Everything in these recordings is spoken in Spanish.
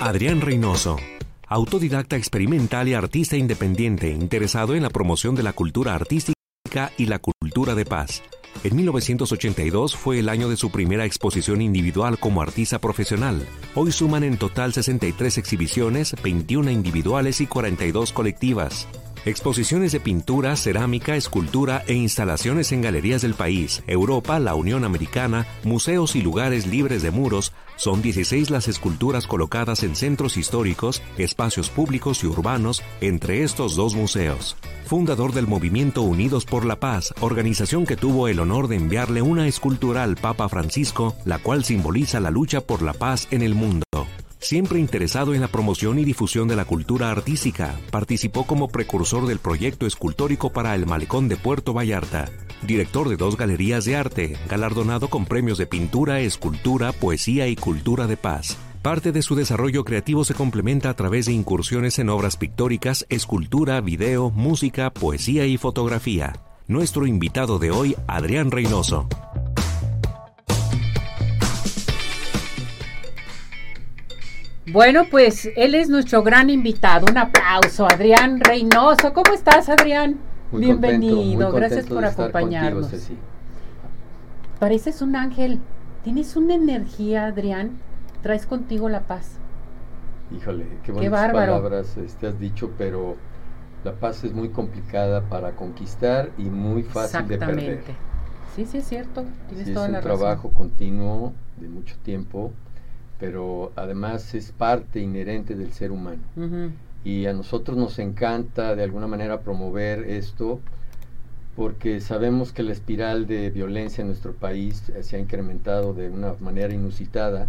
Adrián Reynoso, autodidacta experimental y artista independiente interesado en la promoción de la cultura artística y la cultura de paz. En 1982 fue el año de su primera exposición individual como artista profesional. Hoy suman en total 63 exhibiciones, 21 individuales y 42 colectivas. Exposiciones de pintura, cerámica, escultura e instalaciones en galerías del país, Europa, la Unión Americana, museos y lugares libres de muros. Son 16 las esculturas colocadas en centros históricos, espacios públicos y urbanos, entre estos dos museos. Fundador del movimiento Unidos por la Paz, organización que tuvo el honor de enviarle una escultura al Papa Francisco, la cual simboliza la lucha por la paz en el mundo. Siempre interesado en la promoción y difusión de la cultura artística, participó como precursor del proyecto escultórico para el Malecón de Puerto Vallarta, director de dos galerías de arte, galardonado con premios de pintura, escultura, poesía y cultura de paz. Parte de su desarrollo creativo se complementa a través de incursiones en obras pictóricas, escultura, video, música, poesía y fotografía. Nuestro invitado de hoy, Adrián Reynoso. Bueno, pues él es nuestro gran invitado. Un aplauso, Adrián Reynoso. ¿Cómo estás, Adrián? Bienvenido, gracias por acompañarnos. Pareces un ángel. Tienes una energía, Adrián. Traes contigo la paz. Híjole, qué buenas palabras este, has dicho, pero la paz es muy complicada para conquistar y muy fácil de perder. Sí, sí, es cierto. Tienes sí, toda es un trabajo continuo de mucho tiempo pero además es parte inherente del ser humano. Y a nosotros nos encanta de alguna manera promover esto porque sabemos que la espiral de violencia en nuestro país se ha incrementado de una manera inusitada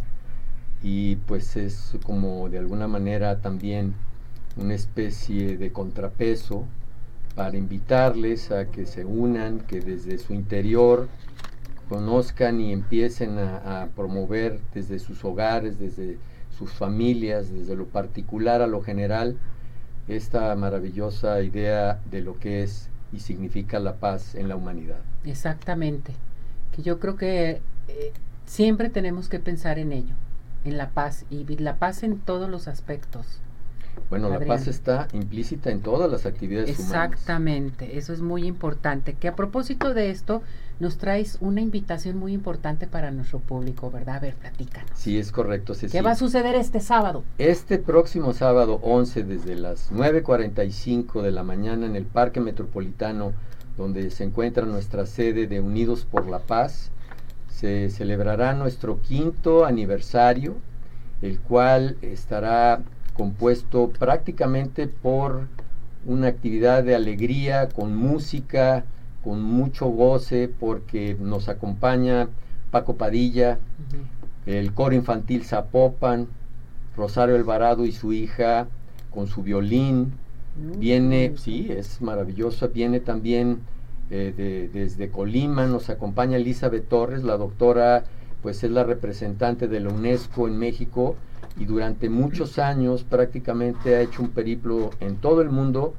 y pues es como de alguna manera también una especie de contrapeso para invitarles a que se unan, que desde su interior conozcan y empiecen a, promover desde sus hogares, desde sus familias, desde lo particular a lo general, esta maravillosa idea de lo que es y significa la paz en la humanidad. Exactamente, que yo creo que eh, siempre tenemos que pensar en ello, en la paz y la paz en todos los aspectos. Bueno, la paz está implícita en todas las actividades humanas. Exactamente, eso es muy importante. Que a propósito de esto, nos traes una invitación muy importante para nuestro público, ¿verdad? A ver, platícanos. Sí, es correcto, ¿Qué va a suceder este sábado? Este próximo sábado 11, desde las 9.45 de la mañana en el Parque Metropolitano, donde se encuentra nuestra sede de Unidos por la Paz, se celebrará nuestro quinto aniversario, el cual estará compuesto prácticamente por una actividad de alegría, con música, con mucho goce, porque nos acompaña Paco Padilla, el coro infantil Zapopan, Rosario Alvarado y su hija con su violín. Viene, sí, es maravilloso, viene también eh, desde Colima, nos acompaña Elizabeth Torres, la doctora, pues es la representante de la UNESCO en México y durante muchos años prácticamente ha hecho un periplo en todo el mundo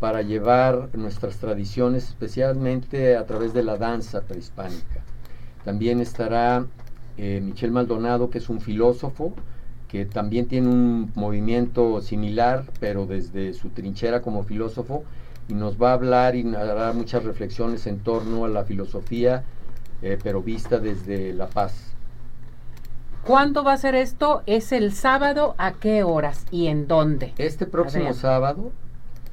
para llevar nuestras tradiciones, especialmente a través de la danza prehispánica. También estará eh, Michel Maldonado, que es un filósofo, que también tiene un movimiento similar, pero desde su trinchera como filósofo, y nos va a hablar y hará muchas reflexiones en torno a la filosofía, eh, pero vista desde la paz. ¿Cuándo va a ser esto? ¿Es el sábado? ¿A qué horas y en dónde? Este próximo sábado,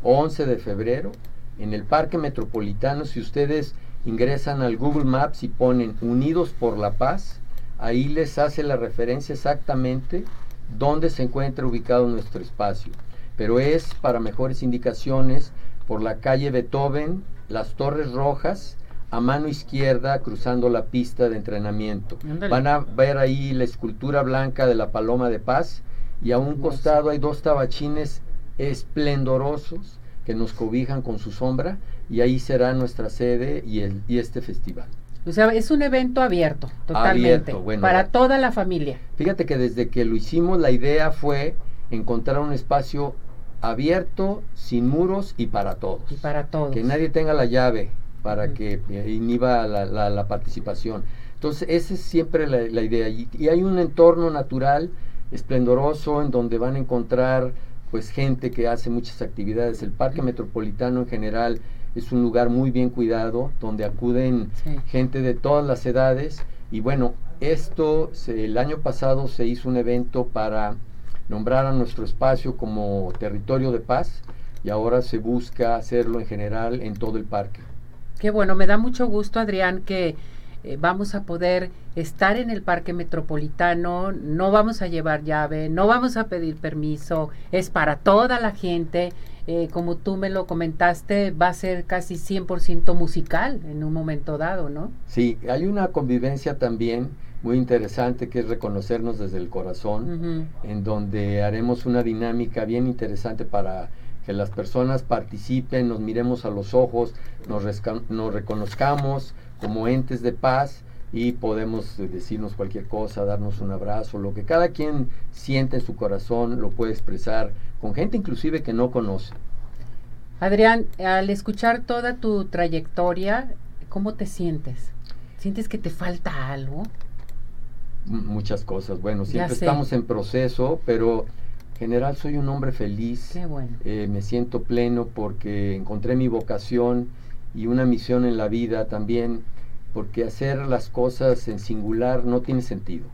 11 de febrero, en el Parque Metropolitano, si ustedes ingresan al Google Maps y ponen Unidos por la Paz, ahí les hace la referencia exactamente dónde se encuentra ubicado nuestro espacio. Pero es para mejores indicaciones por la calle Beethoven, las Torres Rojas, a mano izquierda cruzando la pista de entrenamiento. Van a ver ahí la escultura blanca de la Paloma de Paz y a un costado hay dos tabachines esplendorosos que nos cobijan con su sombra y ahí será nuestra sede y, el, y este festival. O sea, es un evento abierto, totalmente, para toda la familia. Fíjate que desde que lo hicimos la idea fue encontrar un espacio abierto, sin muros y para todos. Y para todos. Que nadie tenga la llave para que inhiba la, la, participación. Entonces, esa es siempre la, idea. Y, hay un entorno natural esplendoroso en donde van a encontrar pues gente que hace muchas actividades. El Parque Metropolitano en general es un lugar muy bien cuidado, donde acuden gente de todas las edades. Y bueno, esto el año pasado se hizo un evento para nombrar a nuestro espacio como territorio de paz y ahora se busca hacerlo en general en todo el parque. Qué bueno, me da mucho gusto Adrián que eh, vamos a poder estar en el parque metropolitano, no vamos a llevar llave, no vamos a pedir permiso, es para toda la gente. Eh, como tú me lo comentaste, va a ser casi 100% musical en un momento dado, ¿no? Sí, hay una convivencia también muy interesante que es reconocernos desde el corazón, en donde haremos una dinámica bien interesante para que las personas participen, nos miremos a los ojos, nos, nos reconozcamos como entes de paz y podemos decirnos cualquier cosa, darnos un abrazo, lo que cada quien siente en su corazón lo puede expresar con gente inclusive que no conoce. Adrián, al escuchar toda tu trayectoria, ¿cómo te sientes? ¿Sientes que te falta algo? muchas cosas. Bueno, siempre estamos en proceso, pero general soy un hombre feliz. Eh, me siento pleno porque encontré mi vocación y una misión en la vida también, porque hacer las cosas en singular no tiene sentido.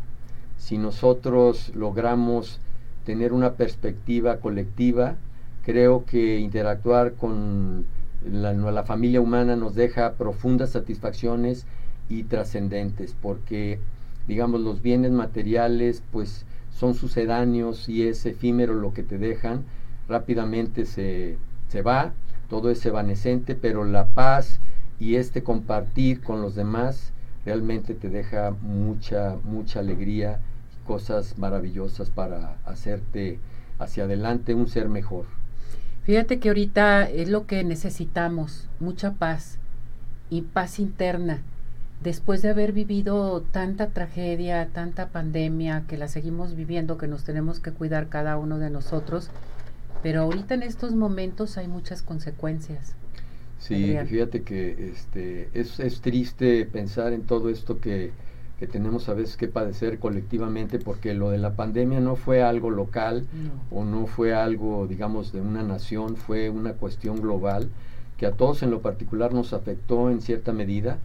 Si nosotros logramos tener una perspectiva colectiva, creo que interactuar con la, la familia humana nos deja profundas satisfacciones y trascendentes, porque digamos, los bienes materiales, pues son sucedáneos y es efímero lo que te dejan, rápidamente se, se va, todo es evanescente, pero la paz y este compartir con los demás realmente te deja mucha, mucha alegría y cosas maravillosas para hacerte hacia adelante un ser mejor. Fíjate que ahorita es lo que necesitamos, mucha paz y paz interna después de haber vivido tanta tragedia, tanta pandemia, que la seguimos viviendo, que nos tenemos que cuidar cada uno de nosotros, pero ahorita en estos momentos hay muchas consecuencias. Sí, fíjate que este, es, es, triste pensar en todo esto que, que, tenemos a veces que padecer colectivamente, porque lo de la pandemia no fue algo local o no fue algo, digamos, de una nación, fue una cuestión global que a todos en lo particular nos afectó en cierta medida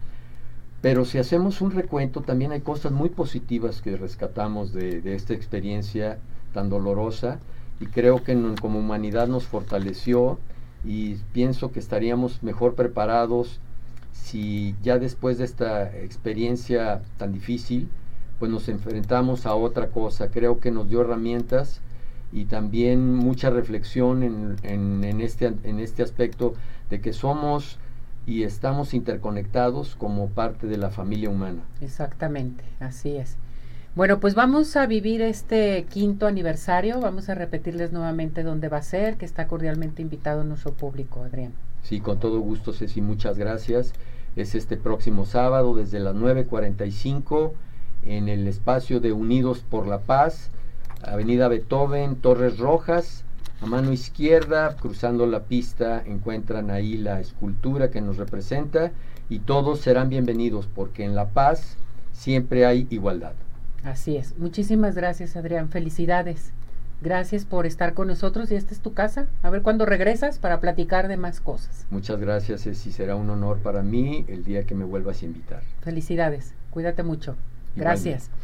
pero si hacemos un recuento, también hay cosas muy positivas que rescatamos de, esta experiencia tan dolorosa y creo que como humanidad nos fortaleció y pienso que estaríamos mejor preparados si ya después de esta experiencia tan difícil, pues nos enfrentamos a otra cosa. Creo que nos dio herramientas y también mucha reflexión en, en, este, en este aspecto de que somos y estamos interconectados como parte de la familia humana. Exactamente, así es. Bueno, pues vamos a vivir este quinto aniversario, vamos a repetirles nuevamente dónde va a ser, que está cordialmente invitado nuestro público, Adrián. Sí, con todo gusto, Ceci, muchas gracias. Es este próximo sábado desde las 9.45 en el espacio de Unidos por la Paz, Avenida Beethoven, Torres Rojas, a mano izquierda, cruzando la pista, encuentran ahí la escultura que nos representa y todos serán bienvenidos porque en La Paz siempre hay igualdad. Así es. Muchísimas gracias, Adrián. Felicidades. Gracias por estar con nosotros y esta es tu casa. A ver cuándo regresas para platicar de más cosas. Muchas gracias, y Será un honor para mí el día que me vuelvas a invitar. Felicidades. Cuídate mucho. Gracias.